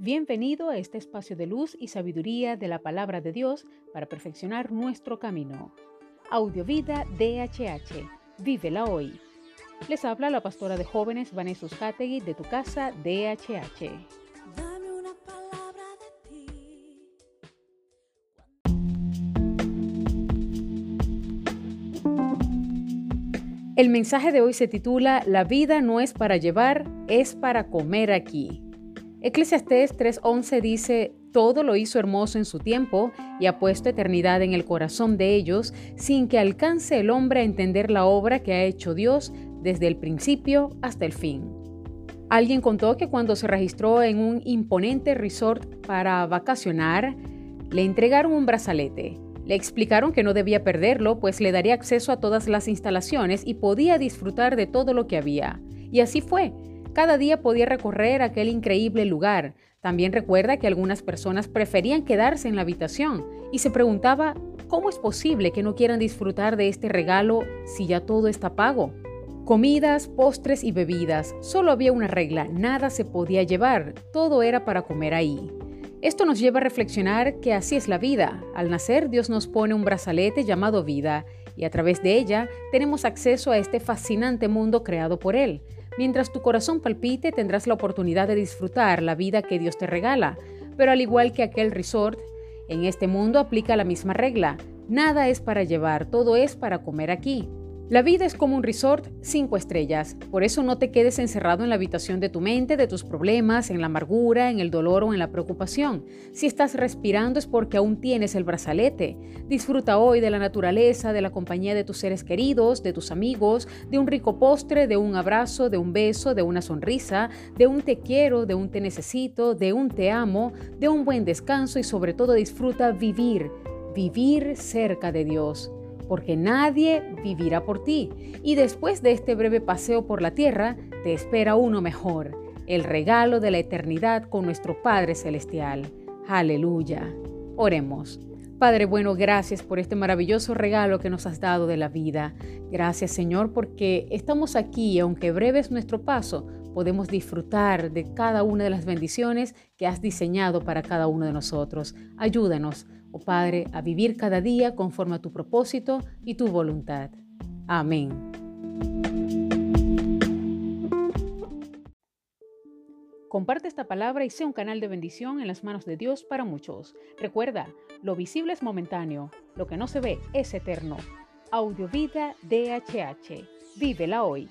Bienvenido a este espacio de luz y sabiduría de la palabra de Dios para perfeccionar nuestro camino. Audiovida DHH. Vívela hoy. Les habla la pastora de jóvenes Vanessa Hategui de tu casa DHH. Dame una palabra de ti. El mensaje de hoy se titula La vida no es para llevar, es para comer aquí. Eclesiastés 3:11 dice, Todo lo hizo hermoso en su tiempo y ha puesto eternidad en el corazón de ellos, sin que alcance el hombre a entender la obra que ha hecho Dios desde el principio hasta el fin. Alguien contó que cuando se registró en un imponente resort para vacacionar, le entregaron un brazalete. Le explicaron que no debía perderlo, pues le daría acceso a todas las instalaciones y podía disfrutar de todo lo que había. Y así fue. Cada día podía recorrer aquel increíble lugar. También recuerda que algunas personas preferían quedarse en la habitación y se preguntaba, ¿cómo es posible que no quieran disfrutar de este regalo si ya todo está pago? Comidas, postres y bebidas. Solo había una regla, nada se podía llevar, todo era para comer ahí. Esto nos lleva a reflexionar que así es la vida. Al nacer Dios nos pone un brazalete llamado vida y a través de ella tenemos acceso a este fascinante mundo creado por Él. Mientras tu corazón palpite tendrás la oportunidad de disfrutar la vida que Dios te regala, pero al igual que aquel resort, en este mundo aplica la misma regla. Nada es para llevar, todo es para comer aquí. La vida es como un resort cinco estrellas, por eso no te quedes encerrado en la habitación de tu mente, de tus problemas, en la amargura, en el dolor o en la preocupación. Si estás respirando es porque aún tienes el brazalete. Disfruta hoy de la naturaleza, de la compañía de tus seres queridos, de tus amigos, de un rico postre, de un abrazo, de un beso, de una sonrisa, de un te quiero, de un te necesito, de un te amo, de un buen descanso y sobre todo disfruta vivir, vivir cerca de Dios porque nadie vivirá por ti. Y después de este breve paseo por la tierra, te espera uno mejor, el regalo de la eternidad con nuestro Padre Celestial. Aleluya. Oremos. Padre bueno, gracias por este maravilloso regalo que nos has dado de la vida. Gracias Señor porque estamos aquí y aunque breve es nuestro paso, podemos disfrutar de cada una de las bendiciones que has diseñado para cada uno de nosotros. Ayúdanos oh Padre, a vivir cada día conforme a tu propósito y tu voluntad. Amén. Comparte esta palabra y sea un canal de bendición en las manos de Dios para muchos. Recuerda, lo visible es momentáneo, lo que no se ve es eterno. Audiovida DHH. Vívela hoy.